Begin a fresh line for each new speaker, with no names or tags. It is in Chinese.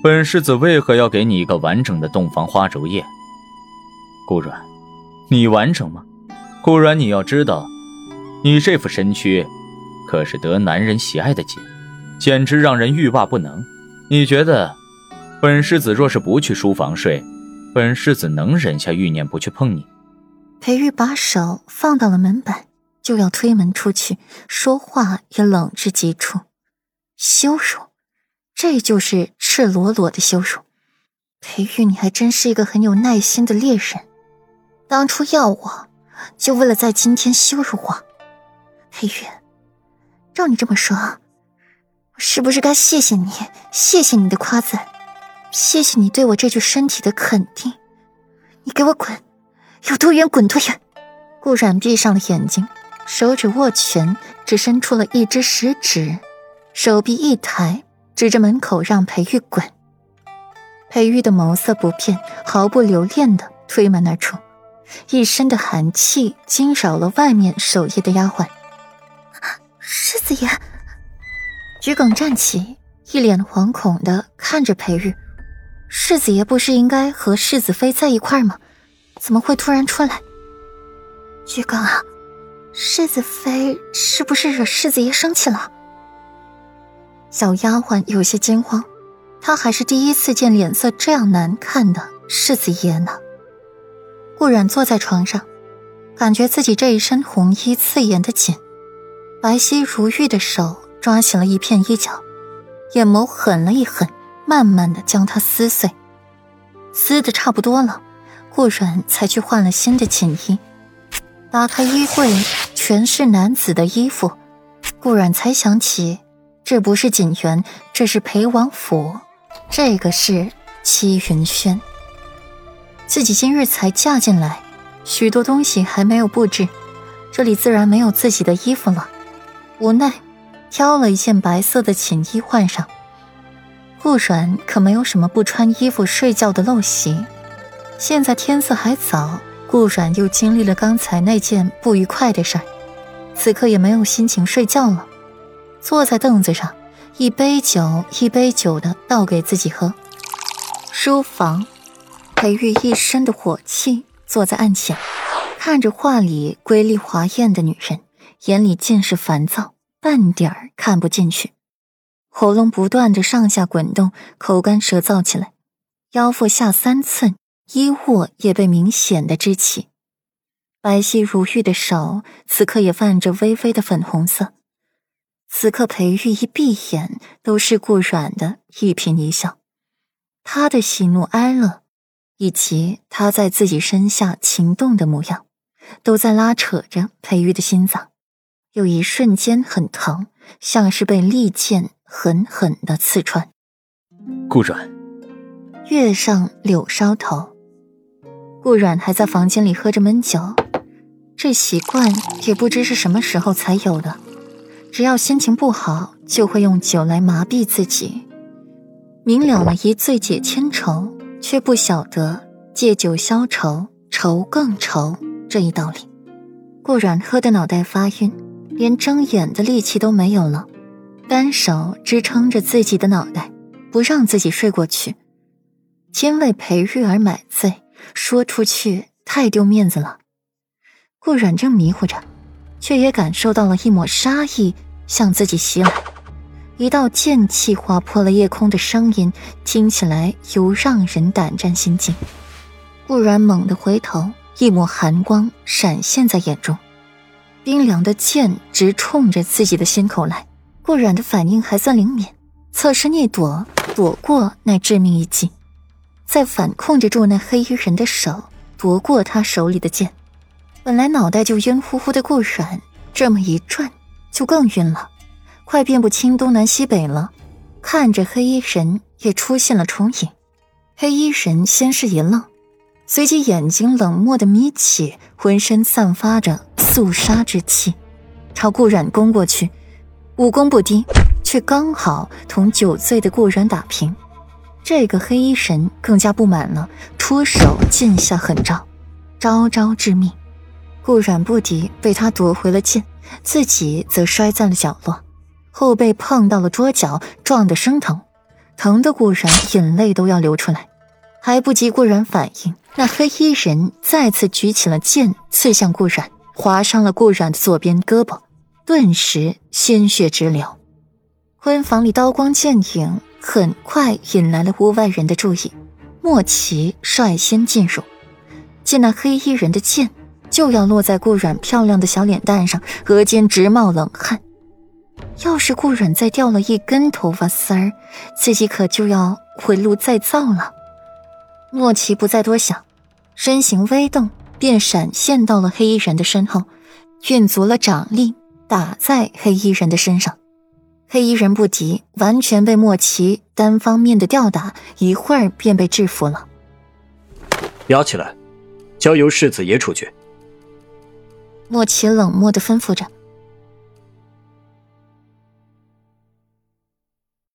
本世子为何要给你一个完整的洞房花烛夜？顾软，你完整吗？顾软，你要知道，你这副身躯，可是得男人喜爱的紧，简直让人欲罢不能。你觉得，本世子若是不去书房睡，本世子能忍下欲念不去碰你？
裴玉把手放到了门板，就要推门出去，说话也冷至极处，羞辱。这就是赤裸裸的羞辱，裴玉，你还真是一个很有耐心的猎人。当初要我，就为了在今天羞辱我。裴玉，照你这么说，我是不是该谢谢你？谢谢你的夸赞，谢谢你对我这具身体的肯定。你给我滚，有多远滚多远。顾然闭上了眼睛，手指握拳，只伸出了一只食指，手臂一抬。指着门口让裴玉滚。裴玉的眸色不变，毫不留恋的推门而出，一身的寒气惊扰了外面守夜的丫鬟。世子爷，桔梗站起，一脸惶恐的看着裴玉。世子爷不是应该和世子妃在一块吗？怎么会突然出来？桔梗啊，世子妃是不是惹世子爷生气了？小丫鬟有些惊慌，她还是第一次见脸色这样难看的世子爷呢。顾然坐在床上，感觉自己这一身红衣刺眼的紧，白皙如玉的手抓起了一片衣角，眼眸狠了一狠，慢慢的将它撕碎。撕的差不多了，顾然才去换了新的锦衣。打开衣柜，全是男子的衣服，顾然才想起。这不是锦园，这是裴王府。这个是戚云轩。自己今日才嫁进来，许多东西还没有布置，这里自然没有自己的衣服了。无奈，挑了一件白色的锦衣换上。顾软可没有什么不穿衣服睡觉的陋习。现在天色还早，顾软又经历了刚才那件不愉快的事儿，此刻也没有心情睡觉了。坐在凳子上，一杯酒一杯酒的倒给自己喝。书房，裴玉一身的火气，坐在案前，看着画里瑰丽华艳的女人，眼里尽是烦躁，半点儿看不进去，喉咙不断的上下滚动，口干舌燥起来，腰腹下三寸，衣卧也被明显的支起，白皙如玉的手，此刻也泛着微微的粉红色。此刻，裴玉一闭眼，都是顾软的一颦一笑，他的喜怒哀乐，以及他在自己身下情动的模样，都在拉扯着裴玉的心脏，有一瞬间很疼，像是被利剑狠狠的刺穿。
顾软，
月上柳梢头，顾软还在房间里喝着闷酒，这习惯也不知是什么时候才有的。只要心情不好，就会用酒来麻痹自己。明了了一醉解千愁，却不晓得借酒消愁，愁更愁这一道理。顾然喝的脑袋发晕，连睁眼的力气都没有了，单手支撑着自己的脑袋，不让自己睡过去。因为裴玉而买醉，说出去太丢面子了。顾然正迷糊着。却也感受到了一抹杀意向自己袭来，一道剑气划破了夜空的声音，听起来尤让人胆战心惊。顾然猛地回头，一抹寒光闪现在眼中，冰凉的剑直冲着自己的心口来。顾然的反应还算灵敏，侧身一躲，躲过那致命一击，再反控制住那黑衣人的手，夺过他手里的剑。本来脑袋就晕乎乎的顾软，这么一转，就更晕了，快辨不清东南西北了。看着黑衣人也出现了重影，黑衣人先是一愣，随即眼睛冷漠的眯起，浑身散发着肃杀之气，朝顾软攻过去，武功不低，却刚好同酒醉的顾软打平。这个黑衣人更加不满了，出手剑下狠招，招招致命。顾软不敌，被他夺回了剑，自己则摔在了角落，后背碰到了桌角，撞得生疼。疼的顾然眼泪都要流出来。还不及顾然反应，那黑衣人再次举起了剑，刺向顾然，划伤了顾然的左边胳膊，顿时鲜血直流。婚房里刀光剑影，很快引来了屋外人的注意。莫奇率先进入，见那黑衣人的剑就要落在顾阮漂亮的小脸蛋上，额间直冒冷汗。要是顾阮再掉了一根头发丝儿，自己可就要回炉再造了。莫奇不再多想，身形微动，便闪现到了黑衣人的身后，运足了掌力打在黑衣人的身上。黑衣人不敌，完全被莫奇单方面的吊打，一会儿便被制服了。
押起来，交由世子爷处决。
莫奇冷漠地吩咐着。